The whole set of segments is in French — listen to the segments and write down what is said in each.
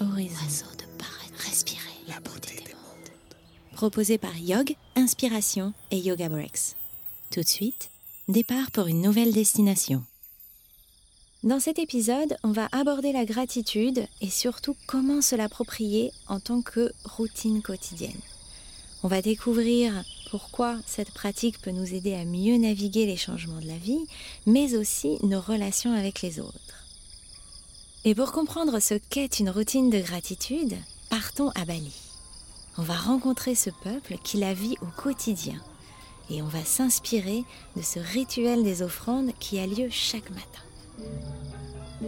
horizon. de paraître, respirer la beauté des mondes. Proposé par Yog, Inspiration et Yoga Breaks. Tout de suite, départ pour une nouvelle destination. Dans cet épisode, on va aborder la gratitude et surtout comment se l'approprier en tant que routine quotidienne. On va découvrir pourquoi cette pratique peut nous aider à mieux naviguer les changements de la vie, mais aussi nos relations avec les autres. Et pour comprendre ce qu'est une routine de gratitude, partons à Bali. On va rencontrer ce peuple qui la vit au quotidien et on va s'inspirer de ce rituel des offrandes qui a lieu chaque matin.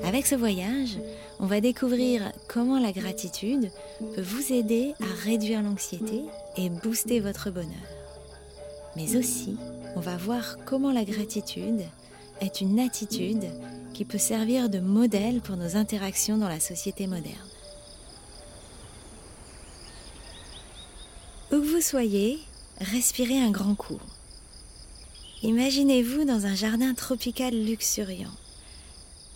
Avec ce voyage, on va découvrir comment la gratitude peut vous aider à réduire l'anxiété et booster votre bonheur. Mais aussi, on va voir comment la gratitude est une attitude qui peut servir de modèle pour nos interactions dans la société moderne. Où que vous soyez, respirez un grand coup. Imaginez-vous dans un jardin tropical luxuriant.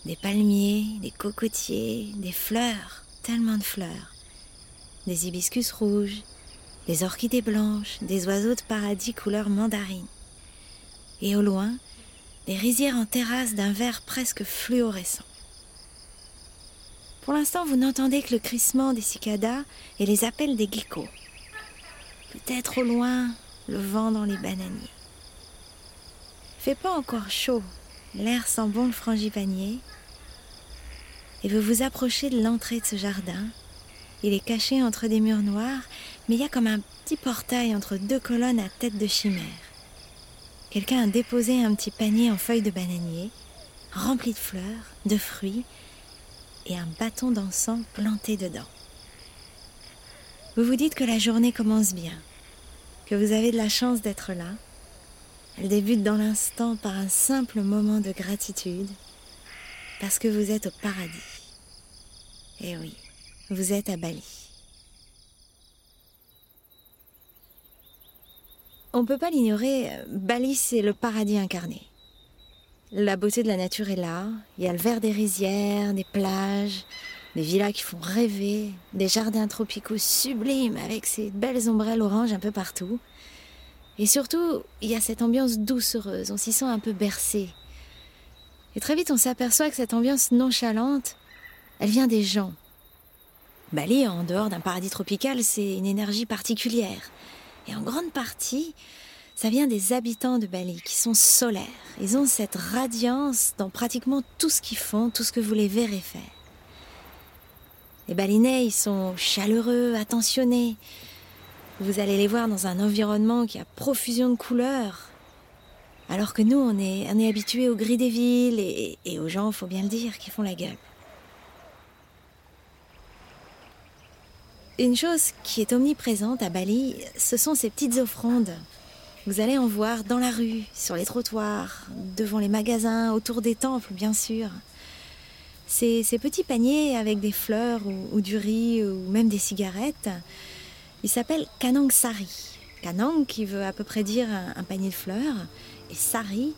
Des palmiers, des cocotiers, des fleurs, tellement de fleurs. Des hibiscus rouges, des orchidées blanches, des oiseaux de paradis couleur mandarine. Et au loin, des rizières en terrasse d'un vert presque fluorescent. Pour l'instant, vous n'entendez que le crissement des cicadas et les appels des geckos. Peut-être au loin, le vent dans les bananiers. Fait pas encore chaud, l'air sent bon le frangipanier. Et vous vous approchez de l'entrée de ce jardin. Il est caché entre des murs noirs, mais il y a comme un petit portail entre deux colonnes à tête de chimère. Quelqu'un a déposé un petit panier en feuilles de bananier, rempli de fleurs, de fruits, et un bâton d'encens planté dedans. Vous vous dites que la journée commence bien, que vous avez de la chance d'être là. Elle débute dans l'instant par un simple moment de gratitude, parce que vous êtes au paradis. Eh oui, vous êtes à Bali. On ne peut pas l'ignorer, Bali c'est le paradis incarné. La beauté de la nature est là, il y a le vert des rizières, des plages, des villas qui font rêver, des jardins tropicaux sublimes avec ces belles ombrelles oranges un peu partout. Et surtout, il y a cette ambiance doucereuse, on s'y sent un peu bercé. Et très vite, on s'aperçoit que cette ambiance nonchalante, elle vient des gens. Bali, en dehors d'un paradis tropical, c'est une énergie particulière. Et en grande partie, ça vient des habitants de Bali qui sont solaires. Ils ont cette radiance dans pratiquement tout ce qu'ils font, tout ce que vous les verrez faire. Les Balinais, ils sont chaleureux, attentionnés. Vous allez les voir dans un environnement qui a profusion de couleurs. Alors que nous, on est, habitués au gris des villes et, et aux gens, faut bien le dire, qui font la gueule. Une chose qui est omniprésente à Bali, ce sont ces petites offrandes. Vous allez en voir dans la rue, sur les trottoirs, devant les magasins, autour des temples, bien sûr. Ces, petits paniers avec des fleurs ou, ou, du riz ou même des cigarettes, ils s'appellent kanang sari. Kanang qui veut à peu près dire un, un panier de fleurs et sari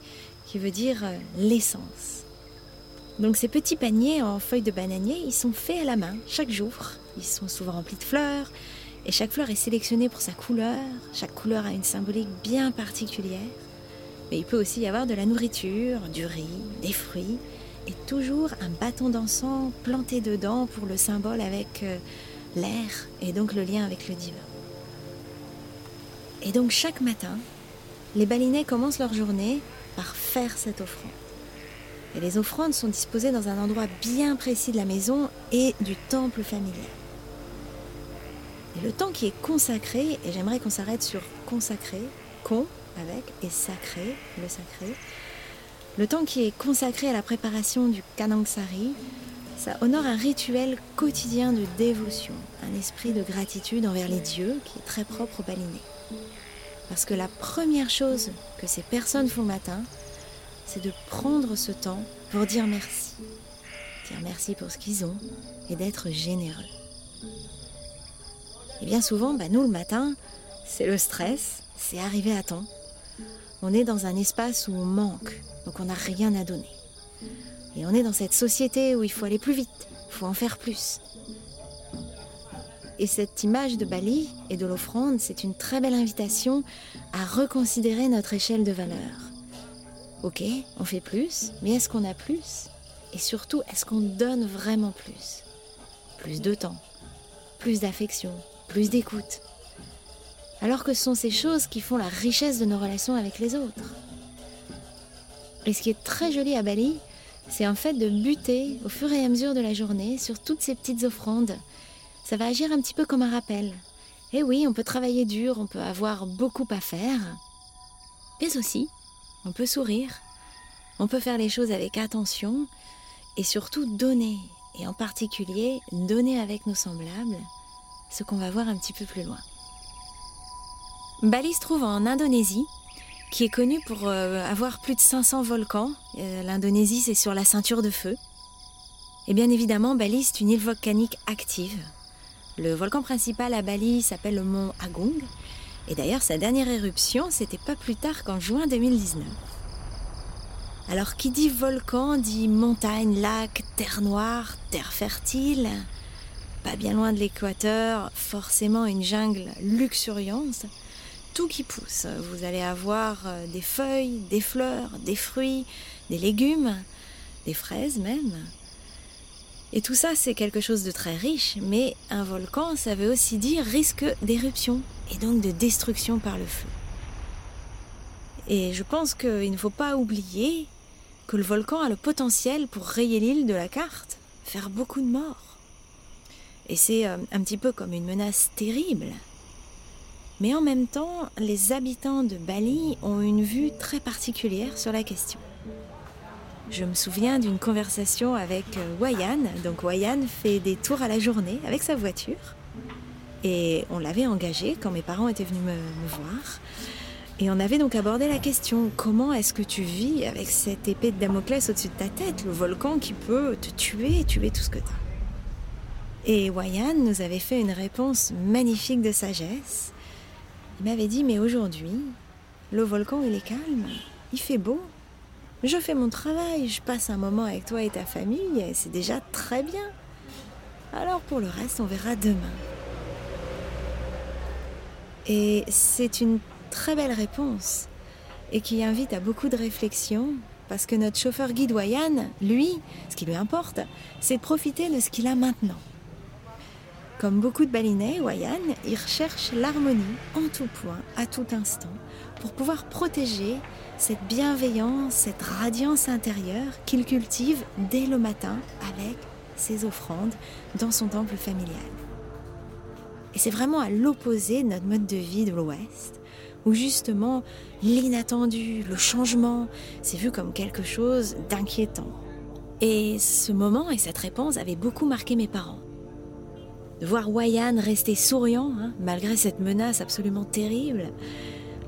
qui veut dire euh, l'essence. Donc ces petits paniers en feuilles de bananier, ils sont faits à la main chaque jour ils sont souvent remplis de fleurs et chaque fleur est sélectionnée pour sa couleur. Chaque couleur a une symbolique bien particulière. Mais il peut aussi y avoir de la nourriture, du riz, des fruits et toujours un bâton d'encens planté dedans pour le symbole avec euh, l'air et donc le lien avec le divin. Et donc chaque matin, les balinais commencent leur journée par faire cette offrande. Et les offrandes sont disposées dans un endroit bien précis de la maison et du temple familial. Le temps qui est consacré, et j'aimerais qu'on s'arrête sur consacré, con avec, et sacré, le sacré, le temps qui est consacré à la préparation du Kanangsari, ça honore un rituel quotidien de dévotion, un esprit de gratitude envers les dieux qui est très propre au Balinais. Parce que la première chose que ces personnes font le matin, c'est de prendre ce temps pour dire merci. Dire merci pour ce qu'ils ont et d'être généreux. Et bien souvent, bah, nous, le matin, c'est le stress, c'est arriver à temps. On est dans un espace où on manque, donc on n'a rien à donner. Et on est dans cette société où il faut aller plus vite, il faut en faire plus. Et cette image de Bali et de l'offrande, c'est une très belle invitation à reconsidérer notre échelle de valeur. Ok, on fait plus, mais est-ce qu'on a plus? Et surtout, est-ce qu'on donne vraiment plus? Plus de temps, plus d'affection, plus d'écoute. Alors que ce sont ces choses qui font la richesse de nos relations avec les autres. Et ce qui est très joli à Bali, c'est en fait de buter au fur et à mesure de la journée sur toutes ces petites offrandes. Ça va agir un petit peu comme un rappel. Et oui, on peut travailler dur, on peut avoir beaucoup à faire, mais aussi, on peut sourire, on peut faire les choses avec attention et surtout donner, et en particulier donner avec nos semblables, ce qu'on va voir un petit peu plus loin. Bali se trouve en Indonésie, qui est connue pour euh, avoir plus de 500 volcans. Euh, L'Indonésie, c'est sur la ceinture de feu. Et bien évidemment, Bali, c'est une île volcanique active. Le volcan principal à Bali s'appelle le mont Agung. Et d'ailleurs, sa dernière éruption, c'était pas plus tard qu'en juin 2019. Alors, qui dit volcan dit montagne, lac, terre noire, terre fertile. Pas bien loin de l'équateur, forcément une jungle luxuriante tout qui pousse. Vous allez avoir euh, des feuilles, des fleurs, des fruits, des légumes, des fraises même. Et tout ça, c'est quelque chose de très riche, mais un volcan, ça veut aussi dire risque d'éruption et donc de destruction par le feu. Et je pense qu'il ne faut pas oublier que le volcan a le potentiel pour rayer l'île de la carte, faire beaucoup de morts. Et c'est euh, un petit peu comme une menace terrible. Mais en même temps, les habitants de Bali ont une vue très particulière sur la question. Je me souviens d'une conversation avec euh, Wayan. Donc Wayan fait des tours à la journée avec sa voiture. Et on l'avait engagé quand mes parents étaient venus me, voir. Et on avait donc abordé la question comment est-ce que tu vis avec cette épée de Damoclès au-dessus de ta tête, le volcan qui peut te tuer, tuer tout ce que tu as. Et Wayan nous avait fait une réponse magnifique de sagesse il m'avait dit, mais aujourd'hui, le volcan, il est calme, il fait beau. Je fais mon travail, je passe un moment avec toi et ta famille, et c'est déjà très bien. Alors pour le reste, on verra demain. Et c'est une très belle réponse, et qui invite à beaucoup de réflexion, parce que notre chauffeur guide Wayan, lui, ce qui lui importe, c'est de profiter de ce qu'il a maintenant. Comme beaucoup de balinais, Wayan, il recherche l'harmonie en tout point, à tout instant, pour pouvoir protéger cette bienveillance, cette radiance intérieure qu'il cultive dès le matin avec ses offrandes dans son temple familial. Et c'est vraiment à l'opposé de notre mode de vie de l'Ouest, où justement l'inattendu, le changement, c'est vu comme quelque chose d'inquiétant. Et ce moment et cette réponse avaient beaucoup marqué mes parents de voir Wayan rester souriant, hein, malgré cette menace absolument terrible,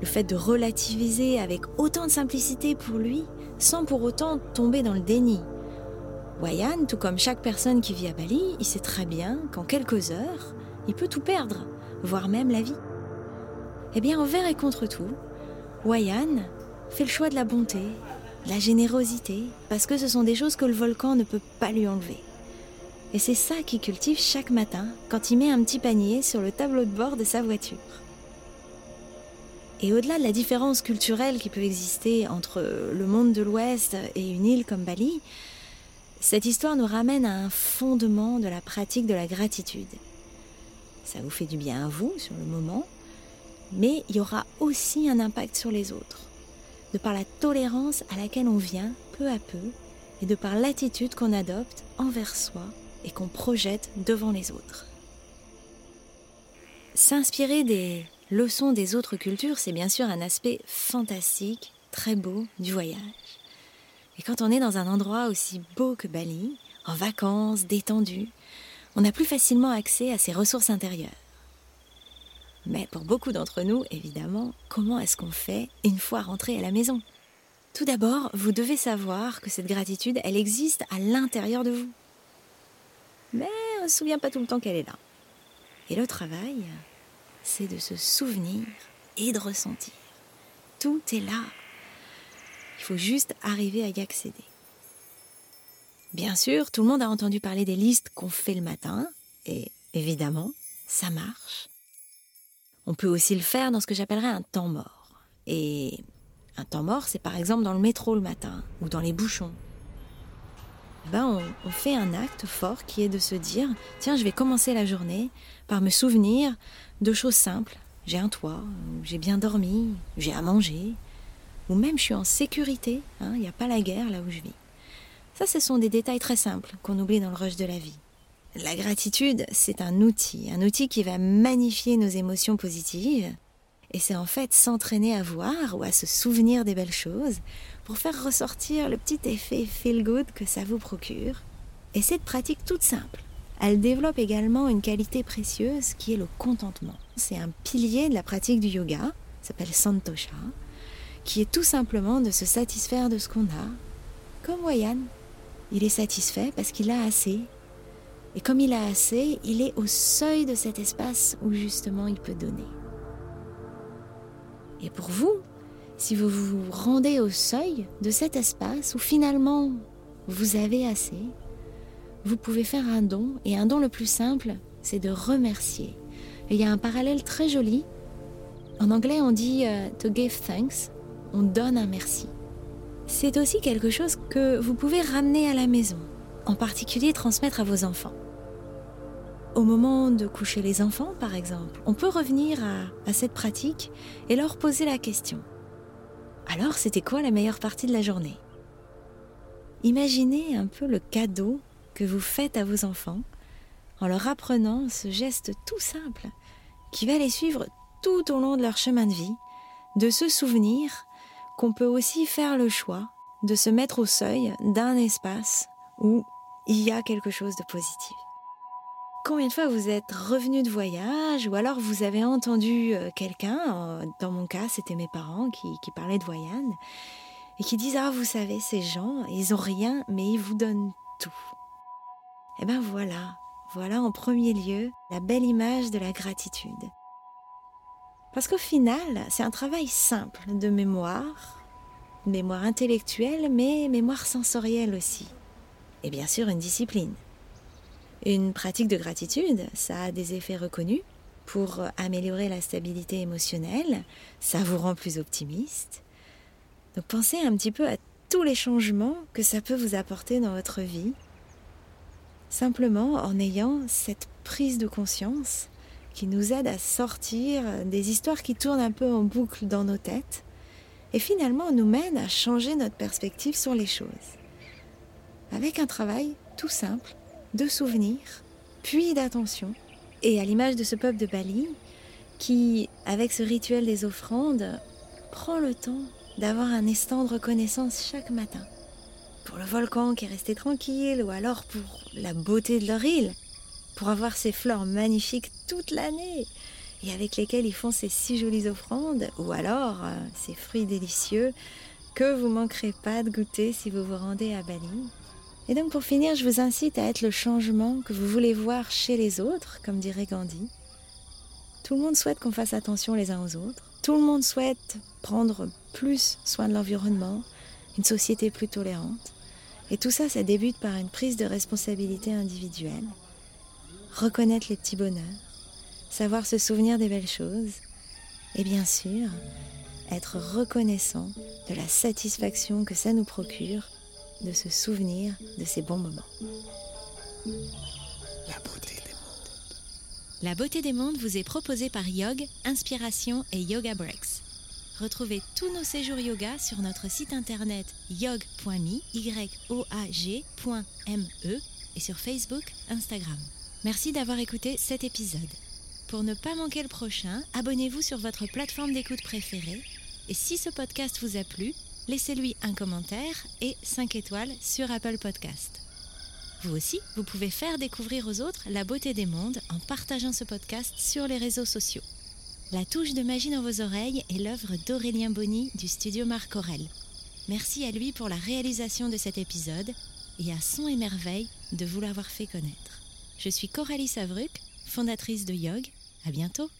le fait de relativiser avec autant de simplicité pour lui, sans pour autant tomber dans le déni. Wayan, tout comme chaque personne qui vit à Bali, il sait très bien qu'en quelques heures, il peut tout perdre, voire même la vie. Eh bien, envers et contre tout, Wayan fait le choix de la bonté, de la générosité, parce que ce sont des choses que le volcan ne peut pas lui enlever. Et c'est ça qu'il cultive chaque matin quand il met un petit panier sur le tableau de bord de sa voiture. Et au-delà de la différence culturelle qui peut exister entre le monde de l'Ouest et une île comme Bali, cette histoire nous ramène à un fondement de la pratique de la gratitude. Ça vous fait du bien à vous sur le moment, mais il y aura aussi un impact sur les autres, de par la tolérance à laquelle on vient peu à peu et de par l'attitude qu'on adopte envers soi et qu'on projette devant les autres. S'inspirer des leçons des autres cultures, c'est bien sûr un aspect fantastique, très beau du voyage. Et quand on est dans un endroit aussi beau que Bali, en vacances, détendu, on a plus facilement accès à ses ressources intérieures. Mais pour beaucoup d'entre nous, évidemment, comment est-ce qu'on fait une fois rentré à la maison? Tout d'abord, vous devez savoir que cette gratitude, elle existe à l'intérieur de vous mais on ne se souvient pas tout le temps qu'elle est là. Et le travail, c'est de se souvenir et de ressentir. Tout est là. Il faut juste arriver à y accéder. Bien sûr, tout le monde a entendu parler des listes qu'on fait le matin, et évidemment, ça marche. On peut aussi le faire dans ce que j'appellerais un temps mort. Et un temps mort, c'est par exemple dans le métro le matin ou dans les bouchons. Ben, on, on, fait un acte fort qui est de se dire tiens, je vais commencer la journée par me souvenir de choses simples. J'ai un toit, j'ai bien dormi, j'ai à manger, ou même je suis en sécurité, hein, il n'y a pas la guerre là où je vis. Ça, ce sont des détails très simples qu'on oublie dans le rush de la vie. La gratitude, c'est un outil, un outil qui va magnifier nos émotions positives. Et c'est en fait s'entraîner à voir ou à se souvenir des belles choses pour faire ressortir le petit effet feel good que ça vous procure. Et cette pratique toute simple, elle développe également une qualité précieuse qui est le contentement. C'est un pilier de la pratique du yoga, s'appelle Santosha, qui est tout simplement de se satisfaire de ce qu'on a, comme Wayan. Il est satisfait parce qu'il a assez. Et comme il a assez, il est au seuil de cet espace où justement il peut donner. Et pour vous, si vous vous rendez au seuil de cet espace où finalement vous avez assez, vous pouvez faire un don. Et un don le plus simple, c'est de remercier. Il y a un parallèle très joli. En anglais, on dit euh, to give thanks on donne un merci. C'est aussi quelque chose que vous pouvez ramener à la maison, en particulier transmettre à vos enfants. Au moment de coucher les enfants, par exemple, on peut revenir à, cette pratique et leur poser la question. Alors, c'était quoi la meilleure partie de la journée? Imaginez un peu le cadeau que vous faites à vos enfants en leur apprenant ce geste tout simple qui va les suivre tout au long de leur chemin de vie, de se souvenir qu'on peut aussi faire le choix de se mettre au seuil d'un espace où il y a quelque chose de positif. Combien de fois vous êtes revenu de voyage ou alors vous avez entendu euh, quelqu'un, euh, dans mon cas c'était mes parents qui, parlaient de voyage, et qui disent Ah, vous savez, ces gens, ils ont rien, mais ils vous donnent tout. Eh bien voilà, voilà en premier lieu la belle image de la gratitude. Parce qu'au final, c'est un travail simple de mémoire, mémoire intellectuelle, mais mémoire sensorielle aussi. Et bien sûr, une discipline. Une pratique de gratitude, ça a des effets reconnus pour améliorer la stabilité émotionnelle, ça vous rend plus optimiste. Donc pensez un petit peu à tous les changements que ça peut vous apporter dans votre vie, simplement en ayant cette prise de conscience qui nous aide à sortir des histoires qui tournent un peu en boucle dans nos têtes et finalement nous mène à changer notre perspective sur les choses. Avec un travail tout simple de souvenir, puis d'attention, et à l'image de ce peuple de Bali qui, avec ce rituel des offrandes, prend le temps d'avoir un instant de reconnaissance chaque matin. Pour le volcan qui est resté tranquille, ou alors pour la beauté de leur île, pour avoir ces fleurs magnifiques toute l'année et avec lesquelles ils font ces si jolies offrandes, ou alors euh, ces fruits délicieux que vous manquerez pas de goûter si vous vous rendez à Bali. Et donc pour finir, je vous incite à être le changement que vous voulez voir chez les autres, comme dirait Gandhi. Tout le monde souhaite qu'on fasse attention les uns aux autres. Tout le monde souhaite prendre plus soin de l'environnement, une société plus tolérante. Et tout ça, ça débute par une prise de responsabilité individuelle reconnaître les petits bonheurs, savoir se souvenir des belles choses et bien sûr être reconnaissant de la satisfaction que ça nous procure de se souvenir de ces bons moments. La beauté des mondes. La beauté des mondes vous est proposée par Yog, Inspiration et Yoga Breaks. Retrouvez tous nos séjours yoga sur notre site internet yog.me, et sur Facebook, Instagram. Merci d'avoir écouté cet épisode. Pour ne pas manquer le prochain, abonnez-vous sur votre plateforme d'écoute préférée. Et si ce podcast vous a plu, laissez-lui un commentaire et 5 étoiles sur Apple Podcast. Vous aussi, vous pouvez faire découvrir aux autres la beauté des mondes en partageant ce podcast sur les réseaux sociaux. La touche de magie dans vos oreilles est l'œuvre d'Aurélien Bonny du studio Marc Aurel. Merci à lui pour la réalisation de cet épisode et à Son et Merveille de vous l'avoir fait connaître. Je suis Coralie Savruc, fondatrice de Yog. À bientôt!